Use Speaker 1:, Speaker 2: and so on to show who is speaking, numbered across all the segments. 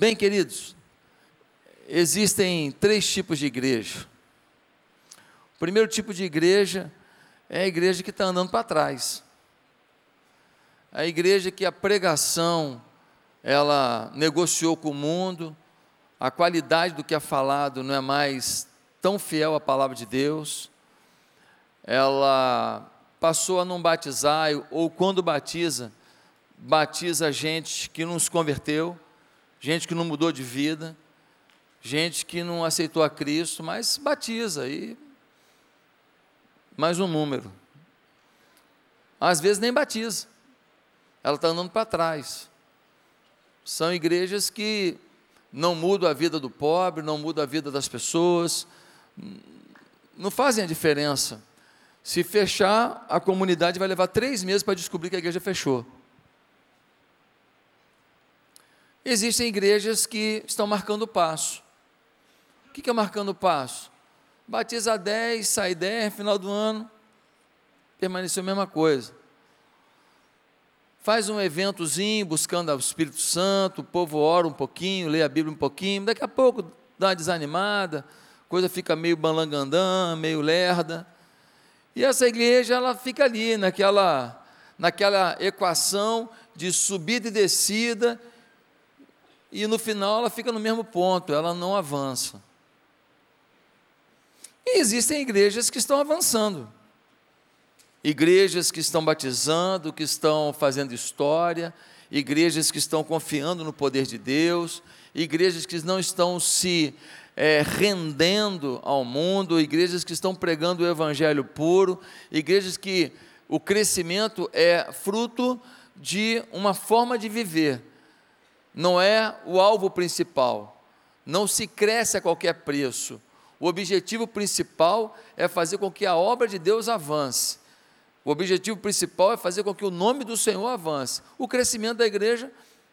Speaker 1: Bem, queridos, existem três tipos de igreja. O primeiro tipo de igreja é a igreja que está andando para trás. A igreja que a pregação ela negociou com o mundo, a qualidade do que é falado não é mais tão fiel à palavra de Deus, ela passou a não batizar, ou quando batiza, batiza gente que não se converteu, gente que não mudou de vida, gente que não aceitou a Cristo, mas batiza e mais um número. Às vezes nem batiza, ela está andando para trás. São igrejas que não mudam a vida do pobre, não mudam a vida das pessoas, não fazem a diferença. Se fechar, a comunidade vai levar três meses para descobrir que a igreja fechou. Existem igrejas que estão marcando passo. O que é marcando passo? Batiza 10, sai 10, final do ano, permaneceu a mesma coisa faz um eventozinho buscando o Espírito Santo, o povo ora um pouquinho, lê a Bíblia um pouquinho, daqui a pouco dá uma desanimada, coisa fica meio balangandã, meio lerda. E essa igreja ela fica ali naquela naquela equação de subida e descida, e no final ela fica no mesmo ponto, ela não avança. E existem igrejas que estão avançando igrejas que estão batizando, que estão fazendo história, igrejas que estão confiando no poder de Deus, igrejas que não estão se é, rendendo ao mundo, igrejas que estão pregando o evangelho puro, igrejas que o crescimento é fruto de uma forma de viver, não é o alvo principal, não se cresce a qualquer preço. O objetivo principal é fazer com que a obra de Deus avance o objetivo principal é fazer com que o nome do Senhor avance. O crescimento da igreja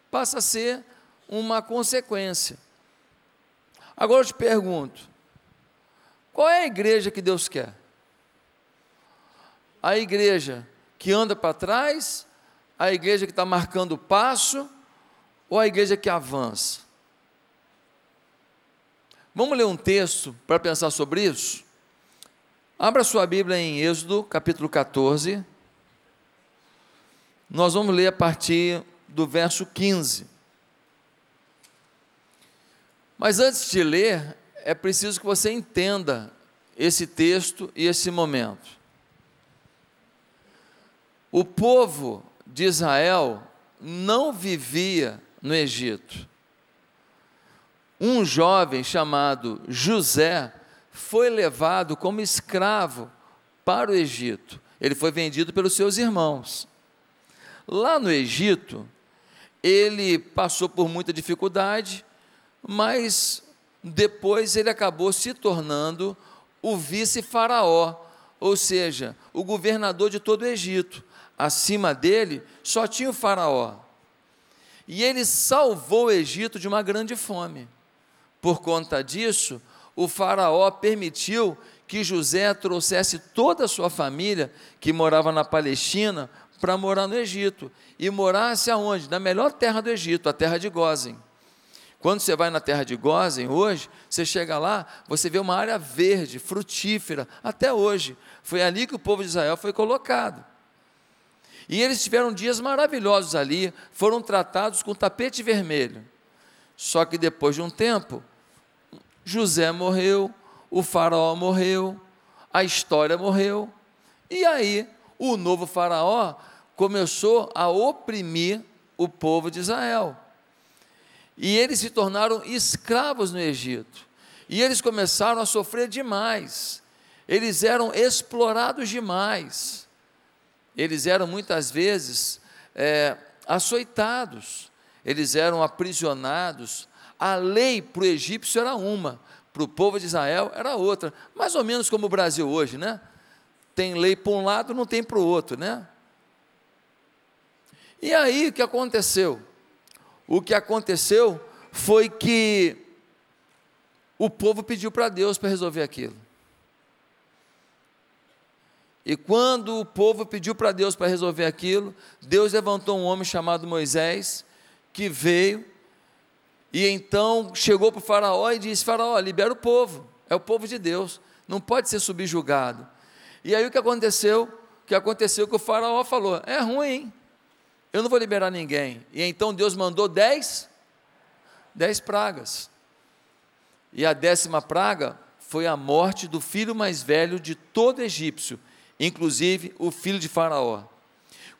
Speaker 1: passa a ser uma consequência. Agora eu te pergunto: qual é a igreja que Deus quer? A igreja que anda para trás, a igreja que está marcando o passo, ou a igreja que avança? Vamos ler um texto para pensar sobre isso? Abra sua Bíblia em Êxodo, capítulo 14. Nós vamos ler a partir do verso 15. Mas antes de ler, é preciso que você entenda esse texto e esse momento. O povo de Israel não vivia no Egito. Um jovem chamado José foi levado como escravo para o Egito. Ele foi vendido pelos seus irmãos. Lá no Egito, ele passou por muita dificuldade, mas depois ele acabou se tornando o vice-faraó, ou seja, o governador de todo o Egito. Acima dele só tinha o faraó. E ele salvou o Egito de uma grande fome. Por conta disso, o Faraó permitiu que José trouxesse toda a sua família, que morava na Palestina, para morar no Egito. E morasse aonde? Na melhor terra do Egito, a terra de Gozen. Quando você vai na terra de Gozen hoje, você chega lá, você vê uma área verde, frutífera, até hoje. Foi ali que o povo de Israel foi colocado. E eles tiveram dias maravilhosos ali, foram tratados com tapete vermelho. Só que depois de um tempo, José morreu, o faraó morreu, a história morreu. E aí, o novo faraó começou a oprimir o povo de Israel. E eles se tornaram escravos no Egito. E eles começaram a sofrer demais. Eles eram explorados demais. Eles eram muitas vezes é, açoitados. Eles eram aprisionados a lei para o egípcio era uma, para o povo de Israel era outra. Mais ou menos como o Brasil hoje, né? Tem lei para um lado, não tem para o outro, né? E aí o que aconteceu? O que aconteceu foi que o povo pediu para Deus para resolver aquilo. E quando o povo pediu para Deus para resolver aquilo, Deus levantou um homem chamado Moisés, que veio E então chegou para o Faraó e disse: Faraó, libera o povo, é o povo de Deus, não pode ser subjugado. E aí o que aconteceu? O que aconteceu que o Faraó falou: é ruim, eu não vou liberar ninguém. E então Deus mandou dez, dez pragas. E a décima praga foi a morte do filho mais velho de todo egípcio, inclusive o filho de Faraó.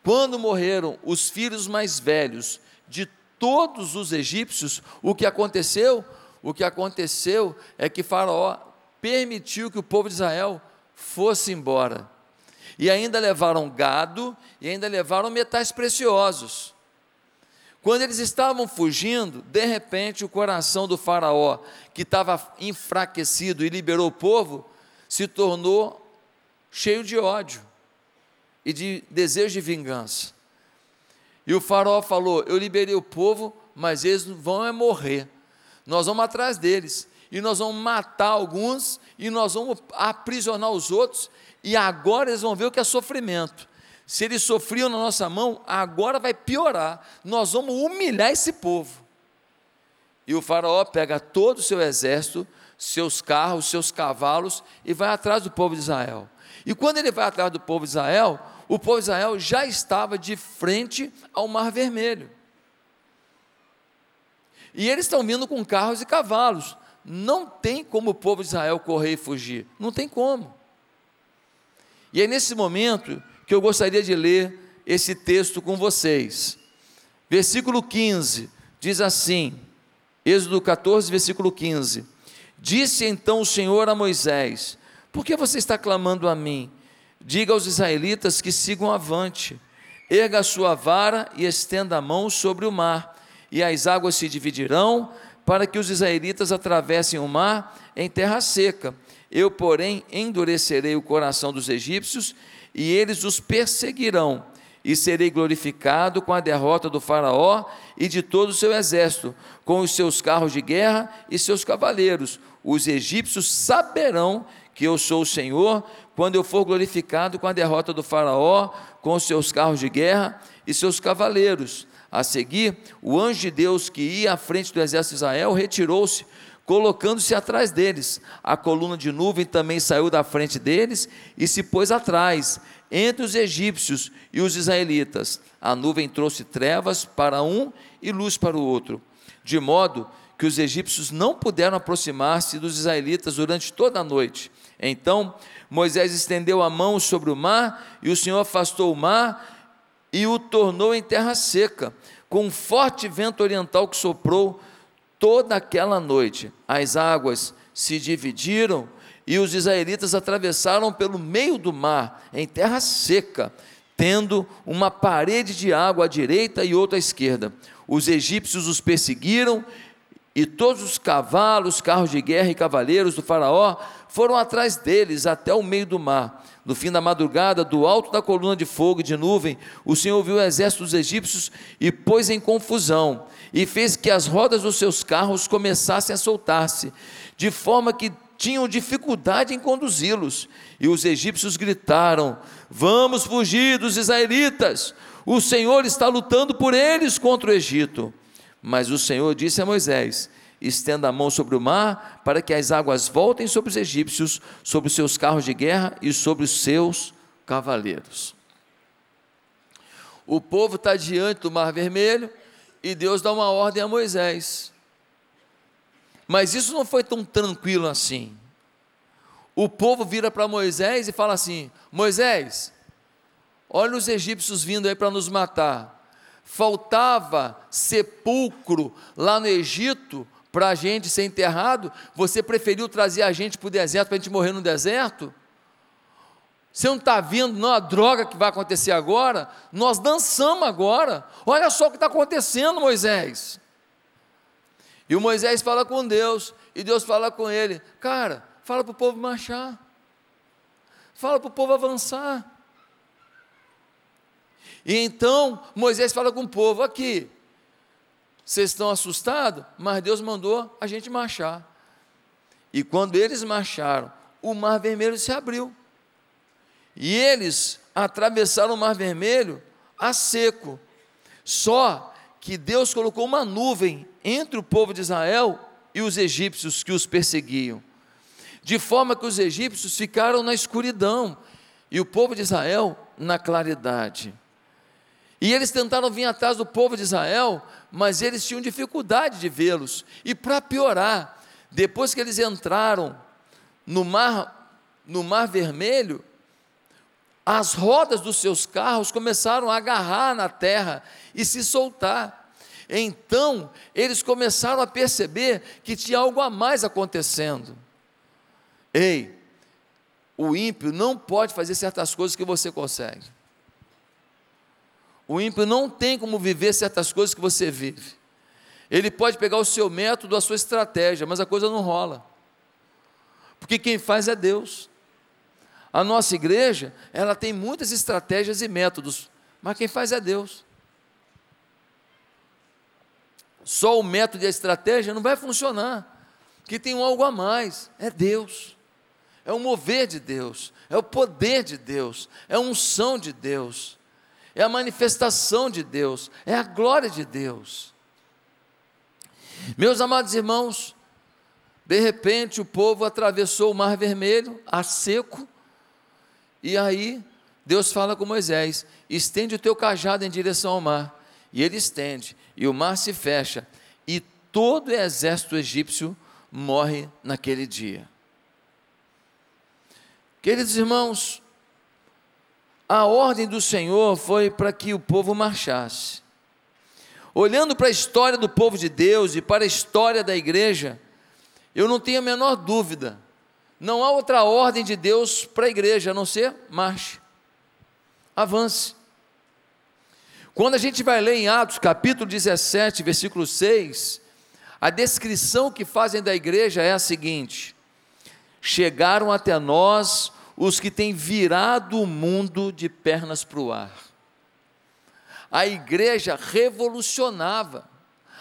Speaker 1: Quando morreram os filhos mais velhos de todos os egípcios, o que aconteceu? O que aconteceu é que Faraó permitiu que o povo de Israel fosse embora. E ainda levaram gado e ainda levaram metais preciosos. Quando eles estavam fugindo, de repente o coração do Faraó, que estava enfraquecido e liberou o povo, se tornou cheio de ódio e de desejo de vingança. E o Faraó falou: Eu liberei o povo, mas eles vão é morrer. Nós vamos atrás deles e nós vamos matar alguns e nós vamos aprisionar os outros e agora eles vão ver o que é sofrimento. Se eles sofriam na nossa mão, agora vai piorar. Nós vamos humilhar esse povo. E o faraó pega todo o seu exército, seus carros, seus cavalos e vai atrás do povo de Israel. E quando ele vai atrás do povo de Israel, o povo de Israel já estava de frente ao Mar Vermelho. E eles estão vindo com carros e cavalos. Não tem como o povo de Israel correr e fugir. Não tem como. E é nesse momento que eu gostaria de ler esse texto com vocês. Versículo 15 diz assim: Êxodo 14, versículo 15: Disse então o Senhor a Moisés: Por que você está clamando a mim? Diga aos israelitas que sigam avante. Erga a sua vara e estenda a mão sobre o mar, e as águas se dividirão, para que os israelitas atravessem o mar em terra seca. Eu, porém, endurecerei o coração dos egípcios, e eles os perseguirão, e serei glorificado com a derrota do Faraó e de todo o seu exército, com os seus carros de guerra e seus cavaleiros. Os egípcios saberão que eu sou o Senhor, quando eu for glorificado com a derrota do Faraó, com seus carros de guerra e seus cavaleiros. A seguir, o anjo de Deus que ia à frente do exército de Israel retirou-se, colocando-se atrás deles. A coluna de nuvem também saiu da frente deles e se pôs atrás, entre os egípcios e os israelitas. A nuvem trouxe trevas para um e luz para o outro, de modo que os egípcios não puderam aproximar-se dos israelitas durante toda a noite. Então Moisés estendeu a mão sobre o mar, e o Senhor afastou o mar e o tornou em terra seca, com um forte vento oriental que soprou toda aquela noite. As águas se dividiram e os israelitas atravessaram pelo meio do mar, em terra seca, tendo uma parede de água à direita e outra à esquerda. Os egípcios os perseguiram e todos os cavalos, carros de guerra e cavaleiros do Faraó foram atrás deles até o meio do mar. No fim da madrugada, do alto da coluna de fogo e de nuvem, o Senhor viu o exército dos egípcios e pôs em confusão, e fez que as rodas dos seus carros começassem a soltar-se, de forma que tinham dificuldade em conduzi-los. E os egípcios gritaram: Vamos fugir dos israelitas, o Senhor está lutando por eles contra o Egito. Mas o Senhor disse a Moisés: Estenda a mão sobre o mar, para que as águas voltem sobre os egípcios, sobre os seus carros de guerra e sobre os seus cavaleiros. O povo está diante do mar vermelho e Deus dá uma ordem a Moisés. Mas isso não foi tão tranquilo assim. O povo vira para Moisés e fala assim: Moisés, olha os egípcios vindo aí para nos matar faltava sepulcro lá no Egito para a gente ser enterrado, você preferiu trazer a gente para o deserto para a gente morrer no deserto? Você não está vendo não, a droga que vai acontecer agora? Nós dançamos agora. Olha só o que está acontecendo, Moisés. E o Moisés fala com Deus, e Deus fala com ele: Cara, fala para o povo marchar, fala para o povo avançar. E então Moisés fala com o povo: aqui, vocês estão assustados, mas Deus mandou a gente marchar. E quando eles marcharam, o mar vermelho se abriu. E eles atravessaram o mar vermelho a seco. Só que Deus colocou uma nuvem entre o povo de Israel e os egípcios que os perseguiam, de forma que os egípcios ficaram na escuridão e o povo de Israel na claridade. E eles tentaram vir atrás do povo de Israel, mas eles tinham dificuldade de vê-los. E para piorar, depois que eles entraram no mar, no mar Vermelho, as rodas dos seus carros começaram a agarrar na terra e se soltar. Então, eles começaram a perceber que tinha algo a mais acontecendo. Ei, o ímpio não pode fazer certas coisas que você consegue. O ímpio não tem como viver certas coisas que você vive. Ele pode pegar o seu método, a sua estratégia, mas a coisa não rola. Porque quem faz é Deus. A nossa igreja, ela tem muitas estratégias e métodos, mas quem faz é Deus. Só o método e a estratégia não vai funcionar, porque tem algo a mais, é Deus. É o mover de Deus, é o poder de Deus, é a unção de Deus é a manifestação de Deus, é a glória de Deus. Meus amados irmãos, de repente o povo atravessou o Mar Vermelho a seco, e aí Deus fala com Moisés: estende o teu cajado em direção ao mar. E ele estende, e o mar se fecha, e todo o exército egípcio morre naquele dia. Queridos irmãos, a ordem do Senhor foi para que o povo marchasse. Olhando para a história do povo de Deus e para a história da igreja, eu não tenho a menor dúvida, não há outra ordem de Deus para a igreja a não ser marche, avance. Quando a gente vai ler em Atos capítulo 17, versículo 6, a descrição que fazem da igreja é a seguinte: chegaram até nós os que têm virado o mundo de pernas para o ar. A igreja revolucionava,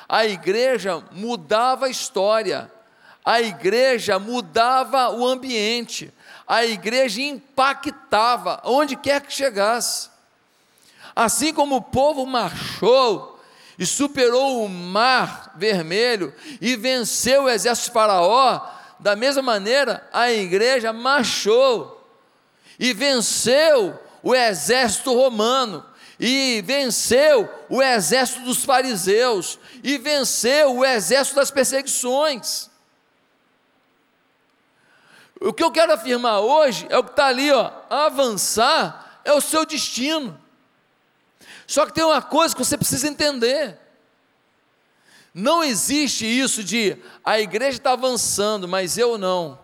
Speaker 1: a igreja mudava a história, a igreja mudava o ambiente, a igreja impactava onde quer que chegasse. Assim como o povo marchou e superou o mar vermelho e venceu o exército de Faraó, da mesma maneira a igreja marchou e venceu o exército romano, e venceu o exército dos fariseus, e venceu o exército das perseguições. O que eu quero afirmar hoje é o que está ali, ó, avançar é o seu destino. Só que tem uma coisa que você precisa entender. Não existe isso de a igreja está avançando, mas eu não.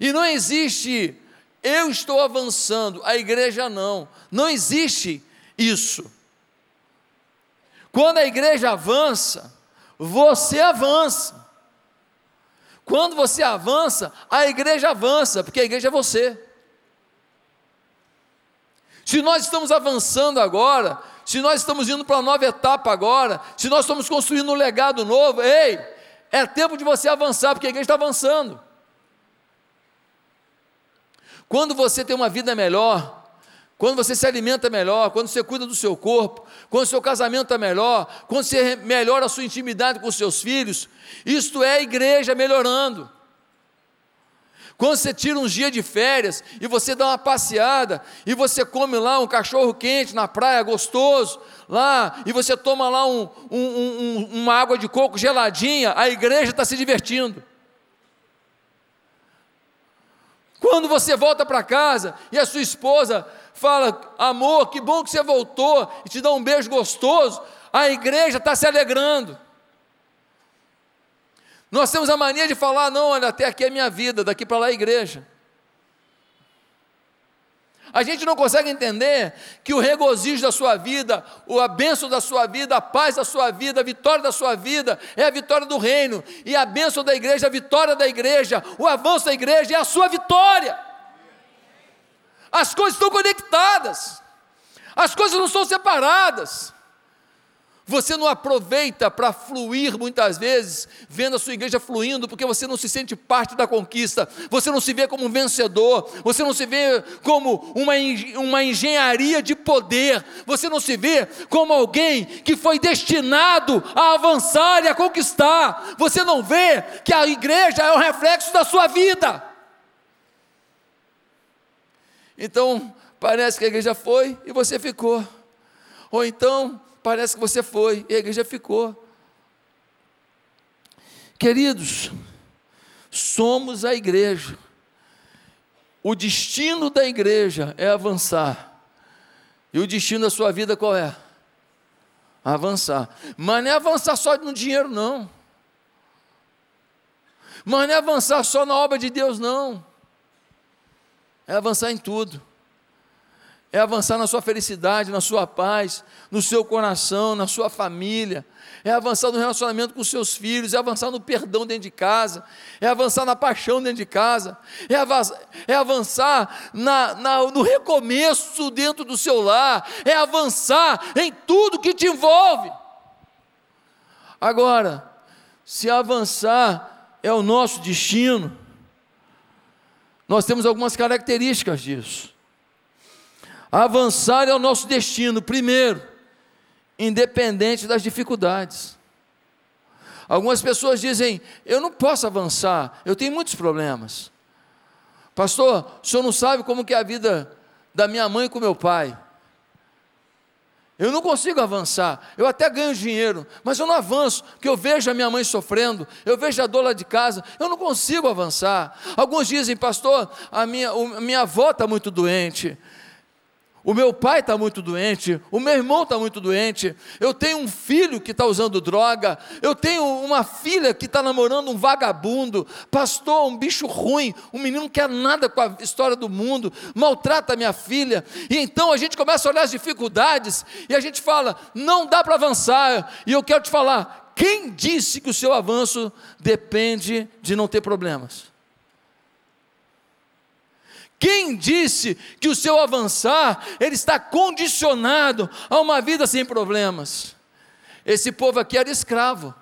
Speaker 1: E não existe eu estou avançando, a igreja não. Não existe isso. Quando a igreja avança, você avança. Quando você avança, a igreja avança, porque a igreja é você. Se nós estamos avançando agora, se nós estamos indo para uma nova etapa agora, se nós estamos construindo um legado novo, ei, é tempo de você avançar, porque a igreja está avançando. Quando você tem uma vida melhor, quando você se alimenta melhor, quando você cuida do seu corpo, quando o seu casamento está melhor, quando você melhora a sua intimidade com os seus filhos, isto é a igreja melhorando. Quando você tira uns dias de férias e você dá uma passeada e você come lá um cachorro quente na praia, gostoso, lá, e você toma lá um, um, um, uma água de coco geladinha, a igreja está se divertindo. Quando você volta para casa e a sua esposa fala, amor, que bom que você voltou, e te dá um beijo gostoso, a igreja está se alegrando. Nós temos a mania de falar, não, olha, até aqui é minha vida, daqui para lá é a igreja. A gente não consegue entender que o regozijo da sua vida, a bênção da sua vida, a paz da sua vida, a vitória da sua vida é a vitória do reino, e a bênção da igreja, a vitória da igreja, o avanço da igreja é a sua vitória. As coisas estão conectadas, as coisas não são separadas. Você não aproveita para fluir muitas vezes, vendo a sua igreja fluindo, porque você não se sente parte da conquista, você não se vê como um vencedor, você não se vê como uma, uma engenharia de poder, você não se vê como alguém que foi destinado a avançar e a conquistar, você não vê que a igreja é o reflexo da sua vida. Então, parece que a igreja foi e você ficou. Ou então, parece que você foi e a igreja ficou. Queridos, somos a igreja. O destino da igreja é avançar. E o destino da sua vida qual é? Avançar. Mas não é avançar só no dinheiro, não. Mas não é avançar só na obra de Deus, não. É avançar em tudo é avançar na sua felicidade, na sua paz, no seu coração, na sua família, é avançar no relacionamento com seus filhos, é avançar no perdão dentro de casa, é avançar na paixão dentro de casa, é avançar, é avançar na, na, no recomeço dentro do seu lar, é avançar em tudo que te envolve. Agora, se avançar é o nosso destino, nós temos algumas características disso. Avançar é o nosso destino, primeiro, independente das dificuldades. Algumas pessoas dizem: Eu não posso avançar, eu tenho muitos problemas. Pastor, o senhor não sabe como que é a vida da minha mãe com meu pai. Eu não consigo avançar. Eu até ganho dinheiro, mas eu não avanço, porque eu vejo a minha mãe sofrendo, eu vejo a dor lá de casa, eu não consigo avançar. Alguns dizem, pastor, a minha, a minha avó está muito doente. O meu pai está muito doente, o meu irmão está muito doente, eu tenho um filho que está usando droga, eu tenho uma filha que está namorando um vagabundo, pastor, um bicho ruim, um menino não quer nada com a história do mundo, maltrata minha filha, e então a gente começa a olhar as dificuldades e a gente fala, não dá para avançar, e eu quero te falar, quem disse que o seu avanço depende de não ter problemas? Quem disse que o seu avançar ele está condicionado a uma vida sem problemas? Esse povo aqui era escravo.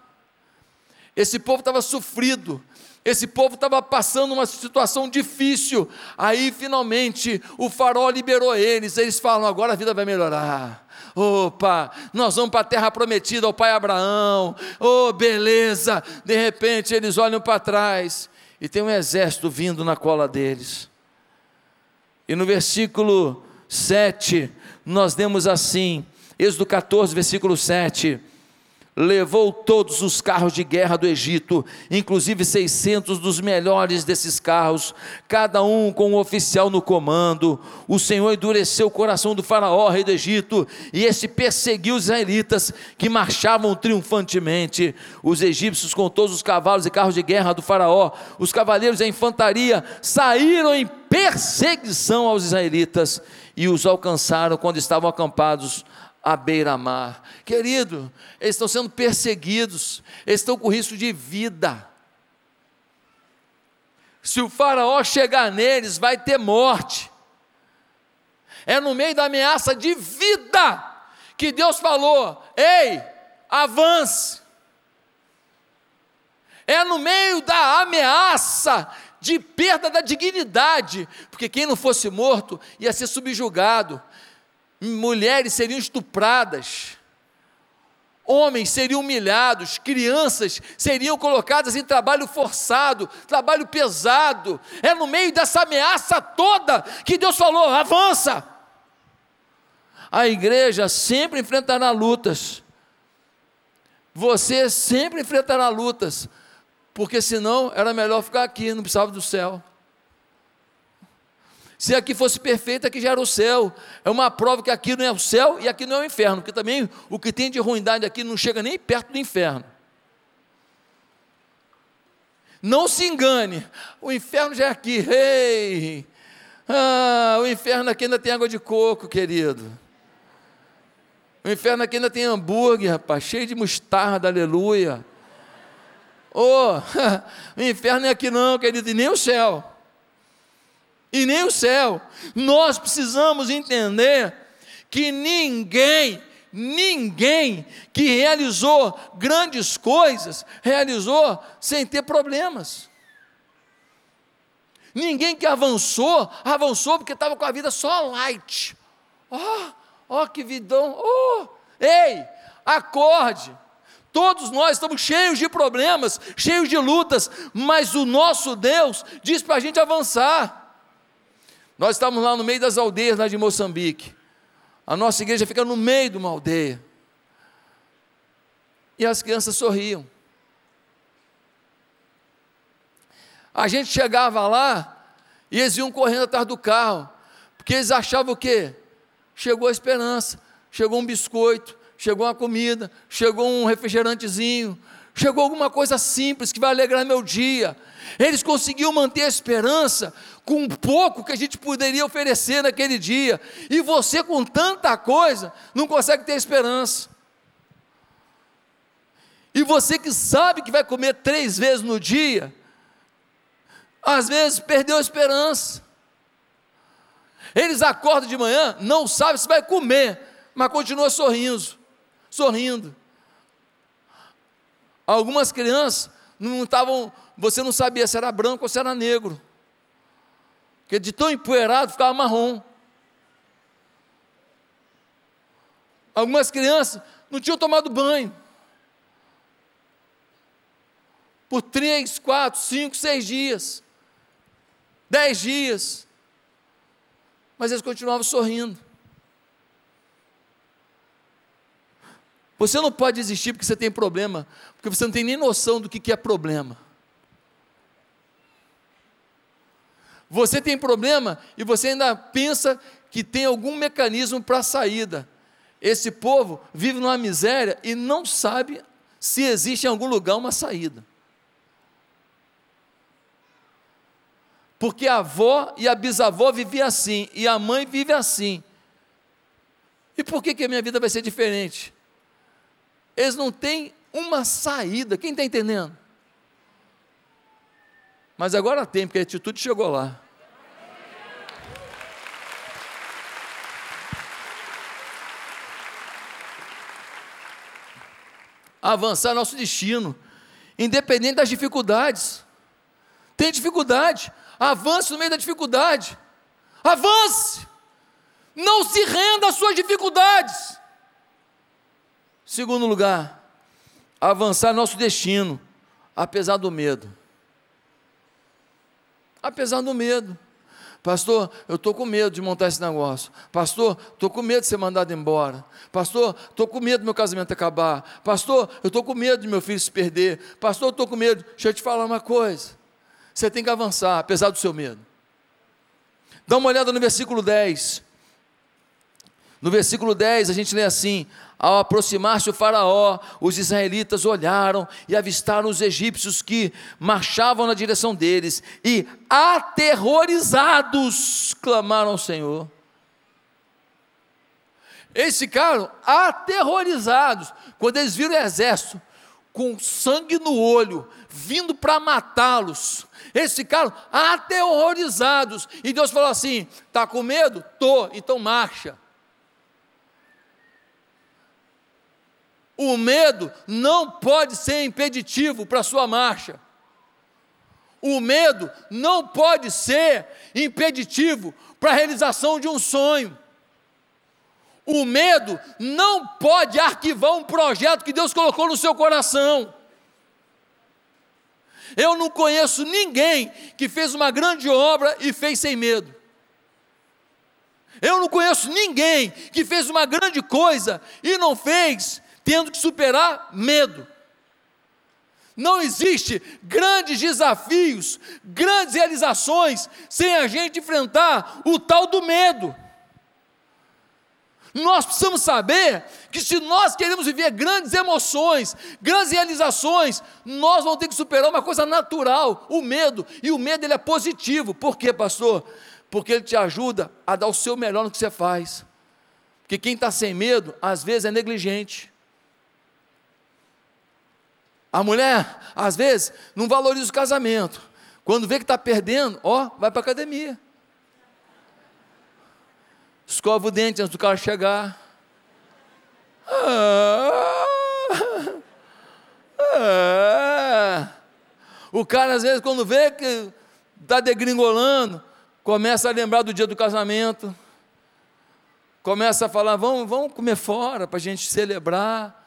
Speaker 1: Esse povo estava sofrido. Esse povo estava passando uma situação difícil. Aí finalmente o farol liberou eles. Eles falam: agora a vida vai melhorar. Opa, nós vamos para a terra prometida ao pai Abraão. Oh, beleza. De repente eles olham para trás e tem um exército vindo na cola deles. E no versículo 7, nós demos assim, Êxodo 14, versículo 7 levou todos os carros de guerra do Egito, inclusive 600 dos melhores desses carros, cada um com um oficial no comando. O Senhor endureceu o coração do Faraó, rei do Egito, e este perseguiu os israelitas que marchavam triunfantemente. Os egípcios, com todos os cavalos e carros de guerra do Faraó, os cavaleiros e a infantaria, saíram em perseguição aos israelitas e os alcançaram quando estavam acampados à beira-mar. Querido, eles estão sendo perseguidos, eles estão com risco de vida. Se o faraó chegar neles, vai ter morte. É no meio da ameaça de vida que Deus falou: ei, avance. É no meio da ameaça de perda da dignidade, porque quem não fosse morto ia ser subjugado, mulheres seriam estupradas, homens seriam humilhados, crianças seriam colocadas em trabalho forçado, trabalho pesado. É no meio dessa ameaça toda que Deus falou: avança. A igreja sempre enfrentará lutas. Você sempre enfrentará lutas, porque senão era melhor ficar aqui, não precisava do céu. Se aqui fosse perfeito, aqui já era o céu. É uma prova que aqui não é o céu e aqui não é o inferno, porque também o que tem de ruindade aqui não chega nem perto do inferno. Não se engane, o inferno já é aqui. Ei! Ah, o inferno aqui ainda tem água de coco, querido. O inferno aqui ainda tem hambúrguer, rapaz, cheio de mostarda, aleluia. Oh, o inferno é aqui não, querido, e nem o céu e nem o céu. Nós precisamos entender que ninguém ninguém que realizou grandes coisas realizou sem ter problemas. Ninguém que avançou, avançou porque estava com a vida só light. Ó, oh, oh, que vidão. Oh, ei, acorde. Todos nós estamos cheios de problemas, cheios de lutas, mas o nosso Deus diz para a gente avançar. Nós estamos lá no meio das aldeias lá de Moçambique. A nossa igreja fica no meio de uma aldeia. E as crianças sorriam. A gente chegava lá e eles iam correndo atrás do carro, porque eles achavam o quê? Chegou a esperança, chegou um biscoito, chegou uma comida, chegou um refrigerantezinho, chegou alguma coisa simples que vai alegrar meu dia. Eles conseguiam manter a esperança com um pouco que a gente poderia oferecer naquele dia, e você, com tanta coisa, não consegue ter esperança. E você que sabe que vai comer três vezes no dia, às vezes perdeu a esperança. Eles acordam de manhã, não sabem se vai comer, mas continua sorrindo, sorrindo. Algumas crianças não estavam, você não sabia se era branco ou se era negro. Porque de tão empoeirado ficava marrom. Algumas crianças não tinham tomado banho. Por três, quatro, cinco, seis dias dez dias, mas eles continuavam sorrindo. Você não pode desistir porque você tem problema, porque você não tem nem noção do que é problema. Você tem problema e você ainda pensa que tem algum mecanismo para saída. Esse povo vive numa miséria e não sabe se existe em algum lugar uma saída. Porque a avó e a bisavó viviam assim, e a mãe vive assim. E por que, que a minha vida vai ser diferente? Eles não têm uma saída, quem está entendendo? Mas agora tem, porque a atitude chegou lá. Avançar nosso destino, independente das dificuldades. Tem dificuldade, Avance no meio da dificuldade. Avance. Não se renda às suas dificuldades. Segundo lugar, avançar nosso destino, apesar do medo. Apesar do medo. Pastor, eu estou com medo de montar esse negócio. Pastor, estou com medo de ser mandado embora. Pastor, estou com medo do meu casamento acabar. Pastor, eu estou com medo de meu filho se perder. Pastor, estou com medo. Deixa eu te falar uma coisa. Você tem que avançar, apesar do seu medo. Dá uma olhada no versículo 10. No versículo 10 a gente lê assim: Ao aproximar-se o Faraó, os israelitas olharam e avistaram os egípcios que marchavam na direção deles, e aterrorizados clamaram ao Senhor. Eles ficaram aterrorizados quando eles viram o exército com sangue no olho, vindo para matá-los. Eles ficaram aterrorizados. E Deus falou assim: está com medo? Tô, então marcha. O medo não pode ser impeditivo para a sua marcha. O medo não pode ser impeditivo para a realização de um sonho. O medo não pode arquivar um projeto que Deus colocou no seu coração. Eu não conheço ninguém que fez uma grande obra e fez sem medo. Eu não conheço ninguém que fez uma grande coisa e não fez tendo que superar medo. Não existe grandes desafios, grandes realizações sem a gente enfrentar o tal do medo. Nós precisamos saber que se nós queremos viver grandes emoções, grandes realizações, nós vamos ter que superar uma coisa natural, o medo. E o medo ele é positivo. Por quê, pastor? Porque ele te ajuda a dar o seu melhor no que você faz. Porque quem está sem medo, às vezes é negligente. A mulher, às vezes, não valoriza o casamento. Quando vê que está perdendo, ó, vai para a academia escova o dente antes do cara chegar. O cara, às vezes, quando vê que está degringolando, começa a lembrar do dia do casamento, começa a falar: vamos, vamos comer fora para a gente celebrar.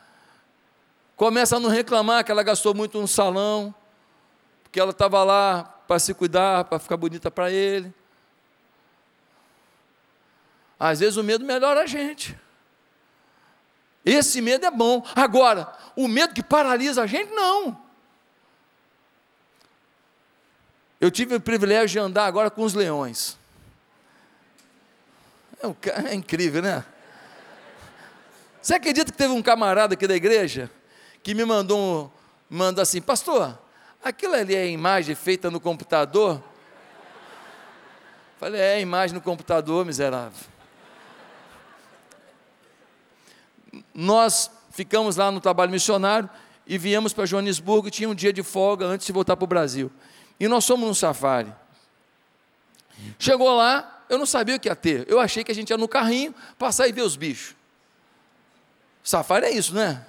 Speaker 1: Começa a não reclamar que ela gastou muito no salão, porque ela estava lá para se cuidar, para ficar bonita para ele. Às vezes o medo melhora a gente. Esse medo é bom. Agora, o medo que paralisa a gente, não. Eu tive o privilégio de andar agora com os leões. É, é incrível, né? Você acredita que teve um camarada aqui da igreja que me mandou, mandou assim, pastor, aquilo ali é imagem feita no computador? Falei, é imagem no computador, miserável. Nós ficamos lá no trabalho missionário e viemos para Joanesburgo tinha um dia de folga antes de voltar para o Brasil. E nós fomos no safari. Chegou lá, eu não sabia o que ia ter. Eu achei que a gente ia no carrinho, passar e ver os bichos. Safari é isso, não é?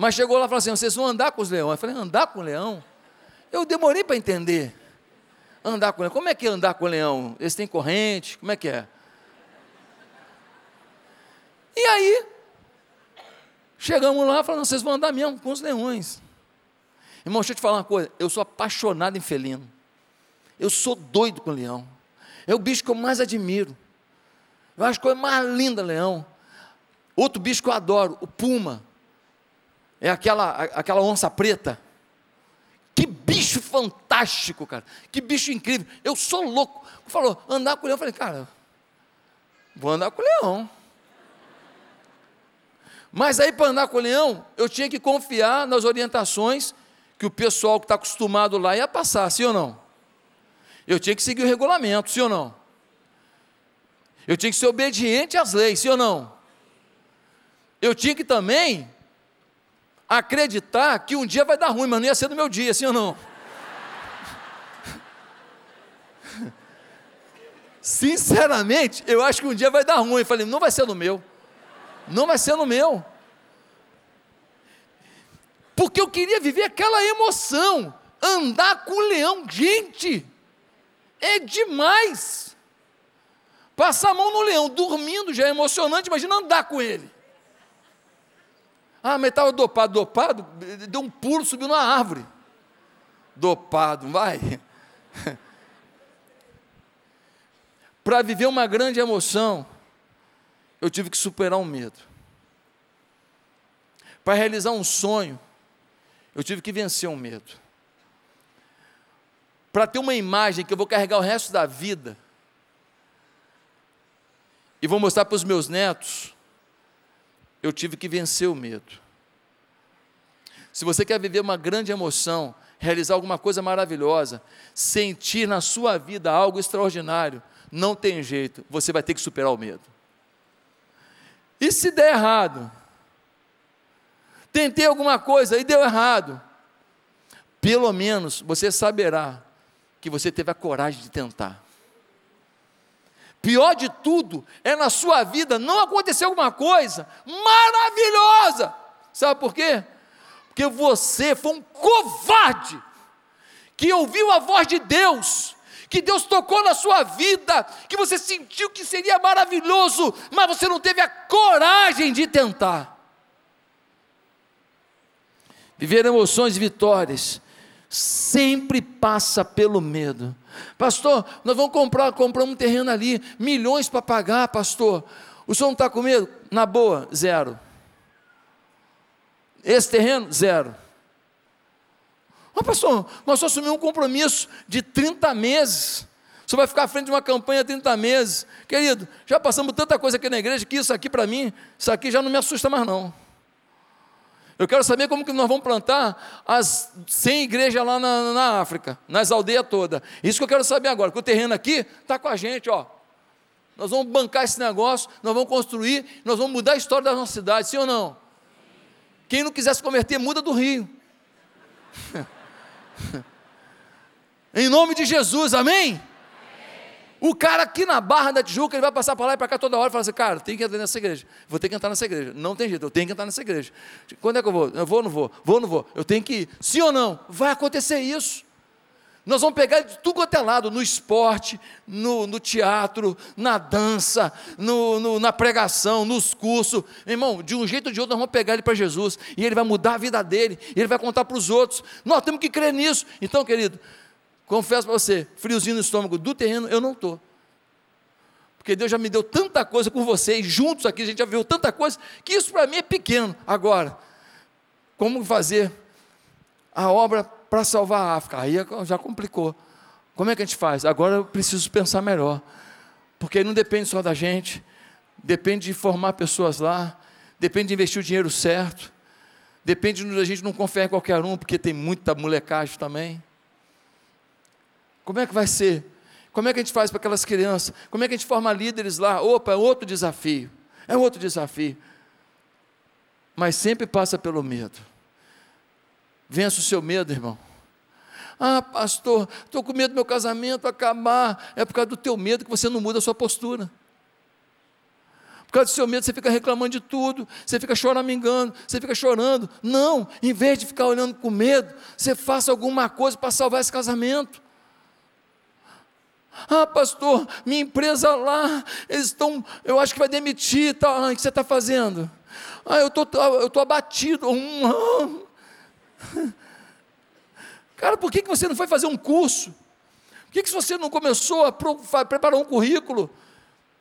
Speaker 1: Mas chegou lá e falou assim: vocês vão andar com os leões. Eu falei: andar com o leão? Eu demorei para entender. Andar com o leão. Como é que é andar com o leão? Eles têm corrente? Como é que é? E aí, chegamos lá falando: vocês vão andar mesmo com os leões. Irmão, deixa eu te falar uma coisa: eu sou apaixonado em felino. Eu sou doido com leão. É o bicho que eu mais admiro. Eu acho que é mais linda leão. Outro bicho que eu adoro, o puma. É aquela, aquela onça preta. Que bicho fantástico, cara. Que bicho incrível. Eu sou louco. Falou, andar com o leão. Eu falei, cara, vou andar com o leão. Mas aí, para andar com o leão, eu tinha que confiar nas orientações que o pessoal que está acostumado lá ia passar, sim ou não? Eu tinha que seguir o regulamento, sim ou não? Eu tinha que ser obediente às leis, sim ou não? Eu tinha que também acreditar que um dia vai dar ruim, mas não ia ser no meu dia, sim ou não? Sinceramente, eu acho que um dia vai dar ruim. Eu falei, não vai ser no meu. Não vai ser no meu porque eu queria viver aquela emoção, andar com o leão. Gente, é demais. Passar a mão no leão, dormindo já é emocionante, imagina andar com ele. Ah, mas estava dopado, dopado, deu um pulo, subiu na árvore. Dopado, vai. Para viver uma grande emoção, eu tive que superar um medo. Para realizar um sonho, eu tive que vencer um medo. Para ter uma imagem que eu vou carregar o resto da vida e vou mostrar para os meus netos, eu tive que vencer o medo. Se você quer viver uma grande emoção, realizar alguma coisa maravilhosa, sentir na sua vida algo extraordinário, não tem jeito, você vai ter que superar o medo. E se der errado? tentei alguma coisa e deu errado. Pelo menos você saberá que você teve a coragem de tentar. Pior de tudo é na sua vida não acontecer alguma coisa maravilhosa. Sabe por quê? Porque você foi um covarde que ouviu a voz de Deus, que Deus tocou na sua vida, que você sentiu que seria maravilhoso, mas você não teve a coragem de tentar. Viver emoções e vitórias sempre passa pelo medo. Pastor, nós vamos comprar, comprar um terreno ali, milhões para pagar, pastor. O senhor não está com medo? Na boa, zero. Esse terreno, zero. Mas, pastor, nós só assumimos um compromisso de 30 meses. Senhor vai ficar à frente de uma campanha 30 meses. Querido, já passamos tanta coisa aqui na igreja que isso aqui para mim, isso aqui já não me assusta mais não. Eu quero saber como que nós vamos plantar as 100 igrejas lá na, na África, nas aldeias todas. Isso que eu quero saber agora, que o terreno aqui está com a gente, ó. Nós vamos bancar esse negócio, nós vamos construir, nós vamos mudar a história da nossa cidade, sim ou não? Quem não quiser se converter, muda do Rio. em nome de Jesus, amém? O cara aqui na Barra da Tijuca, ele vai passar para lá e para cá toda hora e fala assim, cara, tem que entrar nessa igreja, vou ter que entrar nessa igreja. Não tem jeito, eu tenho que entrar nessa igreja. Quando é que eu vou? Eu vou ou não vou? Vou ou não vou? Eu tenho que ir. Sim ou não? Vai acontecer isso. Nós vamos pegar de tudo quanto é lado, no esporte, no, no teatro, na dança, no, no, na pregação, nos cursos. Irmão, de um jeito ou de outro, nós vamos pegar ele para Jesus. E ele vai mudar a vida dele, ele vai contar para os outros. Nós temos que crer nisso. Então, querido, confesso para você, friozinho no estômago do terreno, eu não estou. Porque Deus já me deu tanta coisa com vocês, juntos aqui, a gente já viu tanta coisa, que isso para mim é pequeno. Agora, como fazer a obra para salvar a África. Aí já complicou. Como é que a gente faz? Agora eu preciso pensar melhor. Porque aí não depende só da gente, depende de formar pessoas lá, depende de investir o dinheiro certo, depende de a gente não confiar em qualquer um, porque tem muita molecagem também. Como é que vai ser? Como é que a gente faz para aquelas crianças? Como é que a gente forma líderes lá? Opa, é outro desafio. É outro desafio. Mas sempre passa pelo medo. Vença o seu medo, irmão. Ah, pastor, estou com medo do meu casamento acabar. É por causa do teu medo que você não muda a sua postura. Por causa do seu medo, você fica reclamando de tudo, você fica choramingando, você fica chorando. Não, em vez de ficar olhando com medo, você faça alguma coisa para salvar esse casamento. Ah, pastor, minha empresa lá, eles estão, eu acho que vai demitir, tá, o que você está fazendo? Ah, eu tô, estou abatido. Hum, Cara, por que, que você não foi fazer um curso? Por que, que você não começou a preparar um currículo?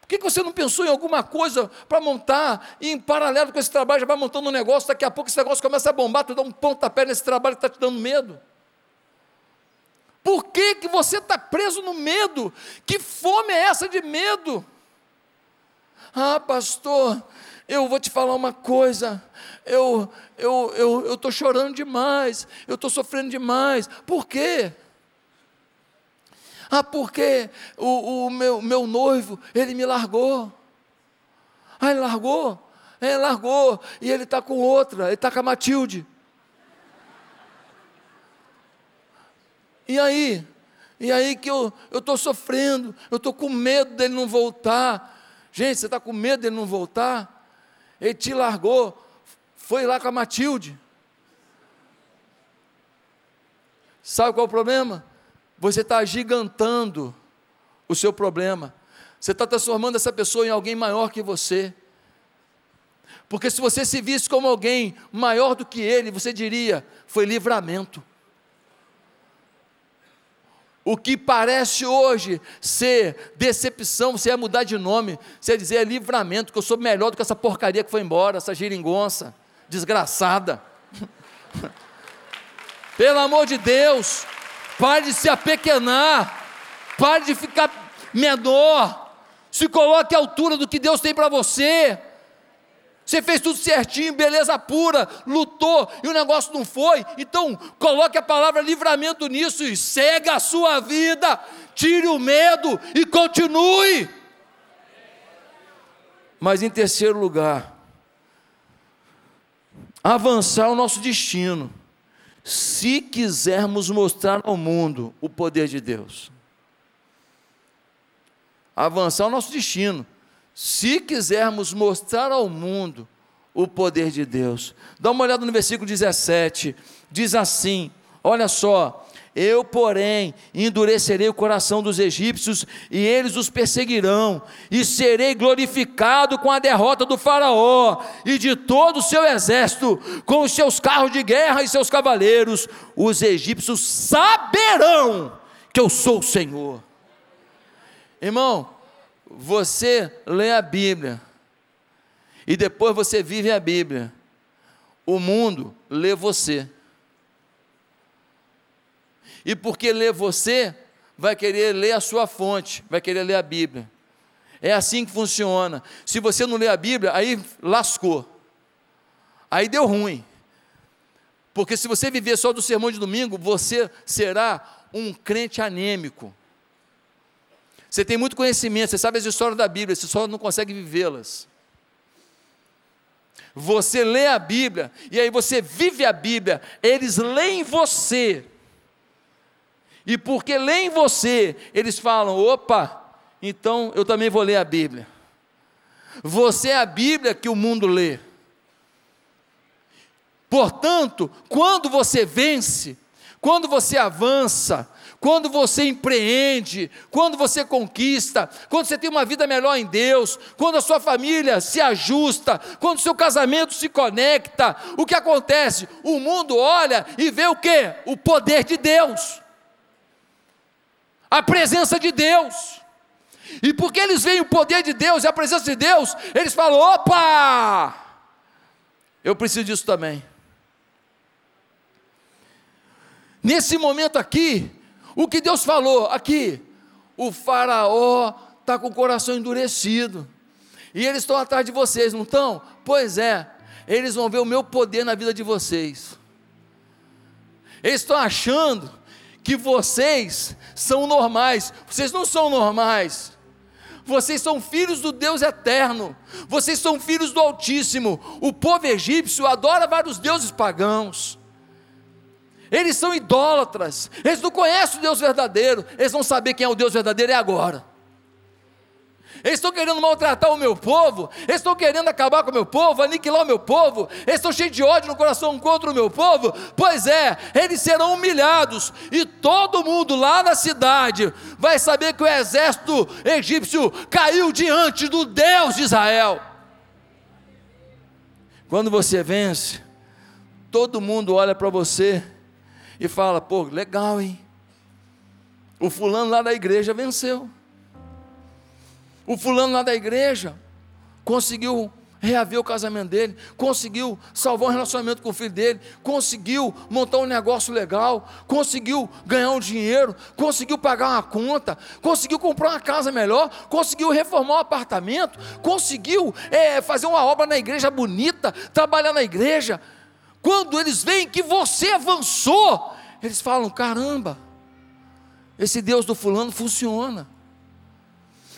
Speaker 1: Por que, que você não pensou em alguma coisa para montar e em paralelo com esse trabalho já vai montando um negócio, daqui a pouco esse negócio começa a bombar, tu dá um pontapé nesse trabalho que está te dando medo? Por que, que você está preso no medo? Que fome é essa de medo? Ah, pastor, eu vou te falar uma coisa, eu eu eu eu estou chorando demais, eu estou sofrendo demais. Por quê? Ah, porque o, o meu, meu noivo, ele me largou. Ah, ele largou? É, largou. E ele está com outra, ele está com a Matilde. E aí? E aí que eu estou sofrendo, eu estou com medo dele não voltar. Gente, você está com medo dele não voltar? Ele te largou, foi lá com a Matilde. Sabe qual é o problema? Você está gigantando o seu problema. Você está transformando essa pessoa em alguém maior que você. Porque se você se visse como alguém maior do que ele, você diria: foi livramento. O que parece hoje ser decepção, você é mudar de nome, você é dizer é livramento, que eu sou melhor do que essa porcaria que foi embora, essa geringonça, desgraçada. Pelo amor de Deus, pare de se apequenar, pare de ficar menor, se coloque à altura do que Deus tem para você. Você fez tudo certinho, beleza pura, lutou e o negócio não foi. Então, coloque a palavra livramento nisso e segue a sua vida. Tire o medo e continue. Mas em terceiro lugar, avançar o nosso destino. Se quisermos mostrar ao mundo o poder de Deus. Avançar o nosso destino se quisermos mostrar ao mundo o poder de Deus. Dá uma olhada no versículo 17, diz assim: olha só. Eu, porém, endurecerei o coração dos egípcios e eles os perseguirão, e serei glorificado com a derrota do Faraó e de todo o seu exército, com os seus carros de guerra e seus cavaleiros. Os egípcios saberão que eu sou o Senhor. Irmão, você lê a Bíblia e depois você vive a Bíblia, o mundo lê você. E porque lê você, vai querer ler a sua fonte, vai querer ler a Bíblia. É assim que funciona. Se você não lê a Bíblia, aí lascou. Aí deu ruim. Porque se você viver só do sermão de domingo, você será um crente anêmico. Você tem muito conhecimento, você sabe as histórias da Bíblia, você só não consegue vivê-las. Você lê a Bíblia e aí você vive a Bíblia, eles leem você. E porque leem você, eles falam: opa, então eu também vou ler a Bíblia. Você é a Bíblia que o mundo lê. Portanto, quando você vence, quando você avança, quando você empreende, quando você conquista, quando você tem uma vida melhor em Deus, quando a sua família se ajusta, quando o seu casamento se conecta, o que acontece? O mundo olha e vê o que? O poder de Deus, a presença de Deus. E porque eles veem o poder de Deus e a presença de Deus, eles falam: opa, eu preciso disso também. Nesse momento aqui, o que Deus falou aqui, o Faraó está com o coração endurecido, e eles estão atrás de vocês, não estão? Pois é, eles vão ver o meu poder na vida de vocês. Eles estão achando que vocês são normais, vocês não são normais. Vocês são filhos do Deus eterno, vocês são filhos do Altíssimo. O povo egípcio adora vários deuses pagãos. Eles são idólatras, eles não conhecem o Deus verdadeiro, eles vão saber quem é o Deus verdadeiro é agora. Eles estão querendo maltratar o meu povo, eles estão querendo acabar com o meu povo, aniquilar o meu povo, eles estão cheios de ódio no coração contra o meu povo. Pois é, eles serão humilhados, e todo mundo lá na cidade vai saber que o exército egípcio caiu diante do Deus de Israel. Quando você vence, todo mundo olha para você e fala: pô, legal, hein? O fulano lá da igreja venceu. O fulano lá da igreja conseguiu reaver o casamento dele, conseguiu salvar um relacionamento com o filho dele, conseguiu montar um negócio legal, conseguiu ganhar um dinheiro, conseguiu pagar uma conta, conseguiu comprar uma casa melhor, conseguiu reformar um apartamento, conseguiu é, fazer uma obra na igreja bonita, trabalhar na igreja. Quando eles veem que você avançou, eles falam: caramba, esse Deus do fulano funciona.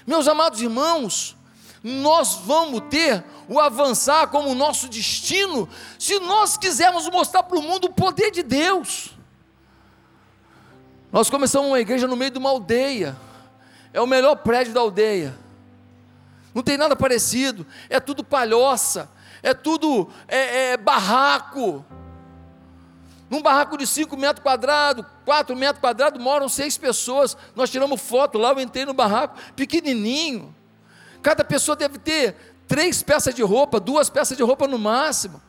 Speaker 1: Meus amados irmãos, nós vamos ter o avançar como nosso destino, se nós quisermos mostrar para o mundo o poder de Deus. Nós começamos uma igreja no meio de uma aldeia, é o melhor prédio da aldeia, não tem nada parecido, é tudo palhoça, é tudo é, é barraco. Num barraco de 5 metros quadrados, 4 metros quadrados, moram seis pessoas. Nós tiramos foto lá, eu entrei no barraco, pequenininho. Cada pessoa deve ter três peças de roupa, duas peças de roupa no máximo.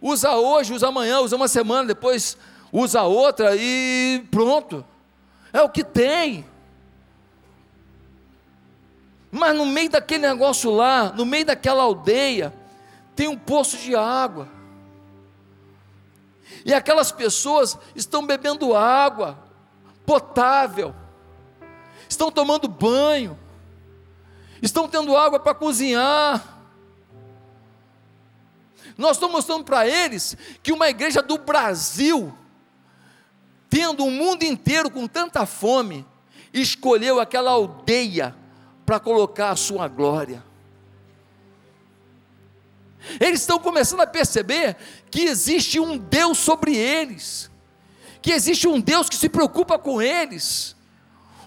Speaker 1: Usa hoje, usa amanhã, usa uma semana, depois usa outra e pronto. É o que tem. Mas no meio daquele negócio lá, no meio daquela aldeia, tem um poço de água. E aquelas pessoas estão bebendo água potável, estão tomando banho, estão tendo água para cozinhar. Nós estamos mostrando para eles que uma igreja do Brasil, tendo o um mundo inteiro com tanta fome, escolheu aquela aldeia para colocar a sua glória. Eles estão começando a perceber que existe um Deus sobre eles, que existe um Deus que se preocupa com eles,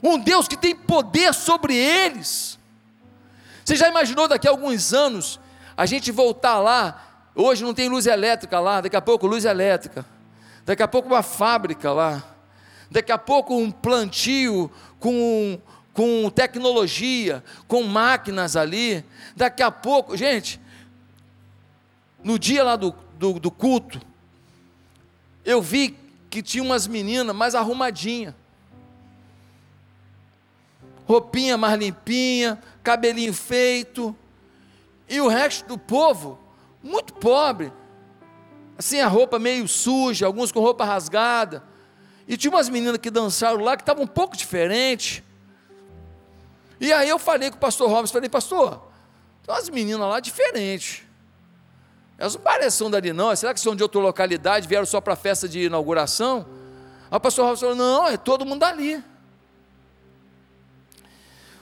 Speaker 1: um Deus que tem poder sobre eles. Você já imaginou daqui a alguns anos a gente voltar lá? Hoje não tem luz elétrica lá, daqui a pouco luz elétrica, daqui a pouco uma fábrica lá, daqui a pouco um plantio com, com tecnologia, com máquinas ali, daqui a pouco, gente, no dia lá do, do, do culto, eu vi que tinha umas meninas mais arrumadinhas. Roupinha mais limpinha, cabelinho feito. E o resto do povo, muito pobre. Assim, a roupa meio suja, alguns com roupa rasgada. E tinha umas meninas que dançaram lá que estavam um pouco diferentes. E aí eu falei com o pastor Robson, falei, pastor, tem umas meninas lá diferentes. Elas não parecem dali não, será que são de outra localidade, vieram só para a festa de inauguração? O pastor Robson falou, não, é todo mundo dali.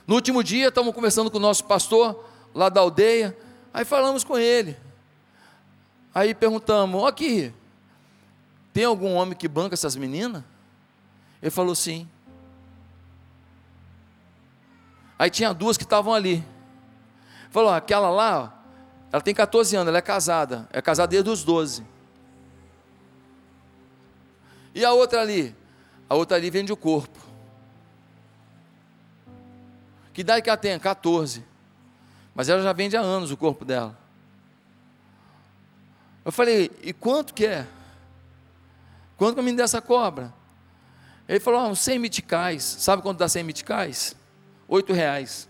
Speaker 1: No último dia, estamos conversando com o nosso pastor, lá da aldeia, aí falamos com ele. Aí perguntamos, aqui, tem algum homem que banca essas meninas? Ele falou sim. Aí tinha duas que estavam ali. Falou: aquela lá, ela tem 14 anos, ela é casada. É casada desde os 12. E a outra ali? A outra ali vende o corpo. Que idade que ela tem? 14. Mas ela já vende há anos o corpo dela. Eu falei, e quanto que é? Quanto que me dessa cobra? Ele falou, ah, uns 100 meticais. Sabe quanto dá 100 meticais? 8 reais.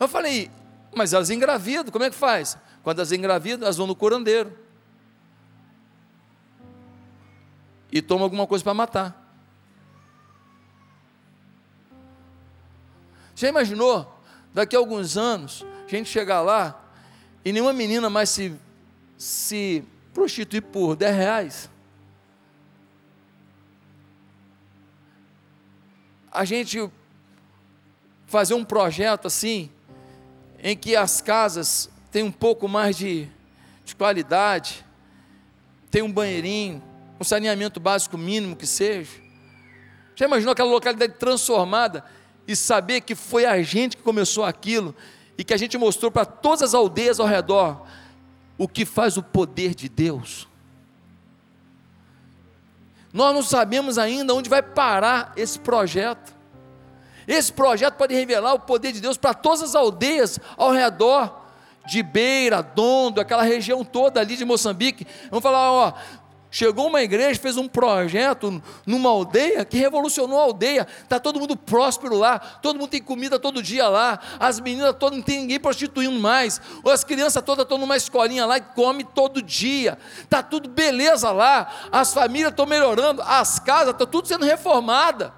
Speaker 1: Eu falei, mas elas engravidam, como é que faz? Quando elas engravidam, elas vão no curandeiro. E tomam alguma coisa para matar. Já imaginou? Daqui a alguns anos, a gente chegar lá e nenhuma menina mais se, se prostituir por 10 reais. A gente fazer um projeto assim, em que as casas têm um pouco mais de, de qualidade, tem um banheirinho, um saneamento básico mínimo que seja. Já imaginou aquela localidade transformada e saber que foi a gente que começou aquilo e que a gente mostrou para todas as aldeias ao redor o que faz o poder de Deus. Nós não sabemos ainda onde vai parar esse projeto. Esse projeto pode revelar o poder de Deus para todas as aldeias ao redor de Beira, Dondo, aquela região toda ali de Moçambique. Vamos falar, ó, Chegou uma igreja, fez um projeto numa aldeia que revolucionou a aldeia. Está todo mundo próspero lá, todo mundo tem comida todo dia lá, as meninas todas, não tem ninguém prostituindo mais, as crianças todas estão numa escolinha lá e come todo dia. Está tudo beleza lá, as famílias estão melhorando, as casas estão tudo sendo reformada.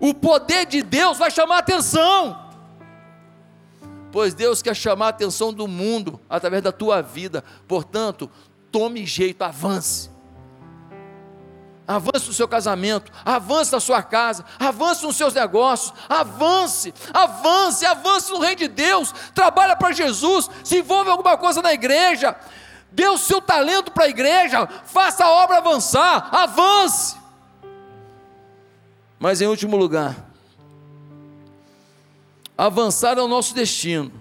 Speaker 1: O poder de Deus vai chamar atenção pois Deus quer chamar a atenção do mundo através da tua vida. Portanto, tome jeito, avance. Avance no seu casamento, avance na sua casa, avance nos seus negócios, avance, avance, avance no reino de Deus, trabalha para Jesus, se envolve em alguma coisa na igreja, dê o seu talento para a igreja, faça a obra avançar, avance. Mas em último lugar, avançar ao nosso destino,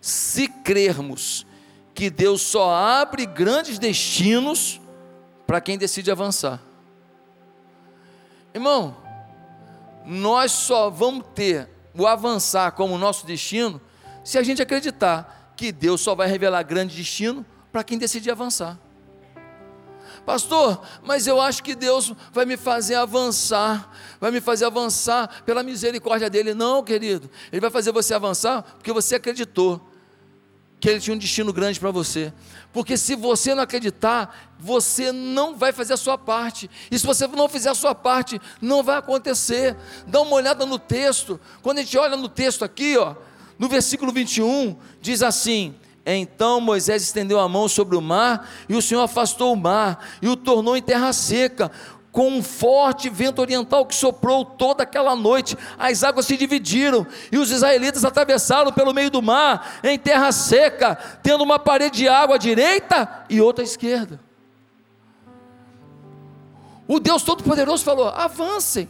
Speaker 1: se crermos que Deus só abre grandes destinos para quem decide avançar. Irmão, nós só vamos ter o avançar como nosso destino se a gente acreditar que Deus só vai revelar grande destino para quem decidir avançar. Pastor, mas eu acho que Deus vai me fazer avançar, vai me fazer avançar pela misericórdia dele. Não, querido, Ele vai fazer você avançar porque você acreditou que Ele tinha um destino grande para você. Porque se você não acreditar, você não vai fazer a sua parte. E se você não fizer a sua parte, não vai acontecer. Dá uma olhada no texto. Quando a gente olha no texto aqui, ó, no versículo 21, diz assim: então Moisés estendeu a mão sobre o mar, e o Senhor afastou o mar, e o tornou em terra seca, com um forte vento oriental que soprou toda aquela noite, as águas se dividiram, e os israelitas atravessaram pelo meio do mar, em terra seca, tendo uma parede de água à direita e outra à esquerda. O Deus Todo-Poderoso falou: avancem.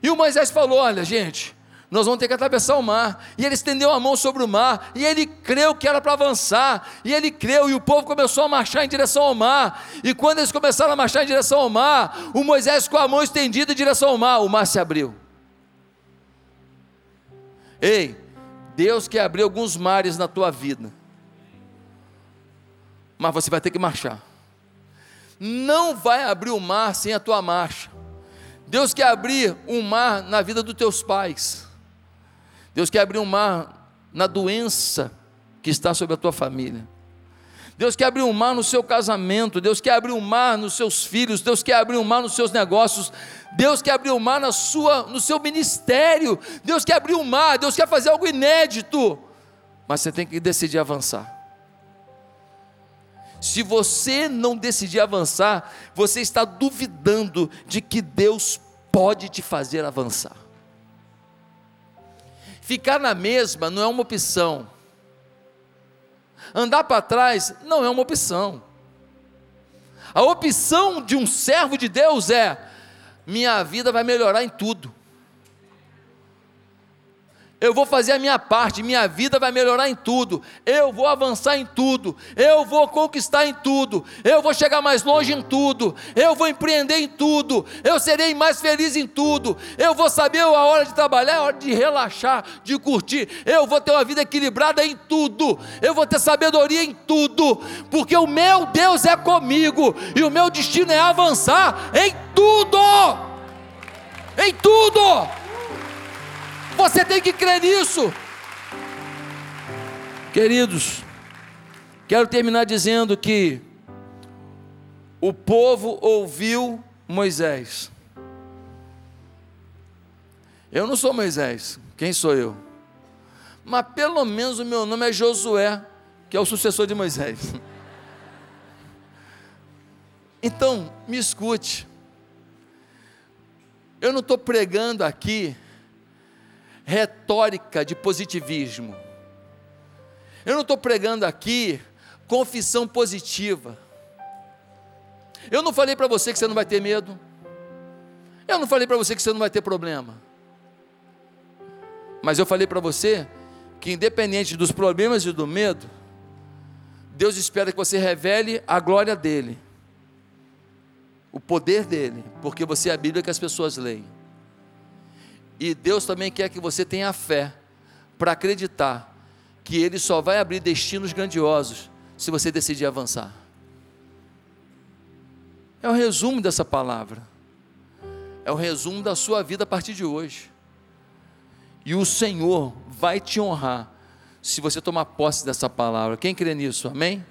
Speaker 1: E o Moisés falou: olha, gente, nós vamos ter que atravessar o mar. E ele estendeu a mão sobre o mar, e ele creu que era para avançar, e ele creu, e o povo começou a marchar em direção ao mar. E quando eles começaram a marchar em direção ao mar, o Moisés com a mão estendida em direção ao mar, o mar se abriu. Ei, Deus quer abrir alguns mares na tua vida, mas você vai ter que marchar. Não vai abrir o mar sem a tua marcha. Deus quer abrir um mar na vida dos teus pais. Deus quer abrir um mar na doença que está sobre a tua família. Deus quer abrir um mar no seu casamento, Deus quer abrir um mar nos seus filhos, Deus quer abrir um mar nos seus negócios, Deus quer abrir um mar na sua, no seu ministério, Deus quer abrir um mar, Deus quer fazer algo inédito, mas você tem que decidir avançar. Se você não decidir avançar, você está duvidando de que Deus pode te fazer avançar. Ficar na mesma não é uma opção. Andar para trás não é uma opção. A opção de um servo de Deus é: minha vida vai melhorar em tudo eu vou fazer a minha parte, minha vida vai melhorar em tudo, eu vou avançar em tudo, eu vou conquistar em tudo, eu vou chegar mais longe em tudo, eu vou empreender em tudo, eu serei mais feliz em tudo, eu vou saber a hora de trabalhar, a hora de relaxar, de curtir, eu vou ter uma vida equilibrada em tudo, eu vou ter sabedoria em tudo, porque o meu Deus é comigo e o meu destino é avançar em tudo, em tudo. Você tem que crer nisso. Queridos, quero terminar dizendo que o povo ouviu Moisés. Eu não sou Moisés, quem sou eu? Mas pelo menos o meu nome é Josué, que é o sucessor de Moisés. Então, me escute. Eu não estou pregando aqui retórica de positivismo. Eu não estou pregando aqui confissão positiva. Eu não falei para você que você não vai ter medo. Eu não falei para você que você não vai ter problema. Mas eu falei para você que, independente dos problemas e do medo, Deus espera que você revele a glória dEle, o poder dEle, porque você é a Bíblia que as pessoas leem. E Deus também quer que você tenha fé para acreditar que Ele só vai abrir destinos grandiosos se você decidir avançar. É o resumo dessa palavra. É o resumo da sua vida a partir de hoje. E o Senhor vai te honrar se você tomar posse dessa palavra. Quem crê nisso? Amém?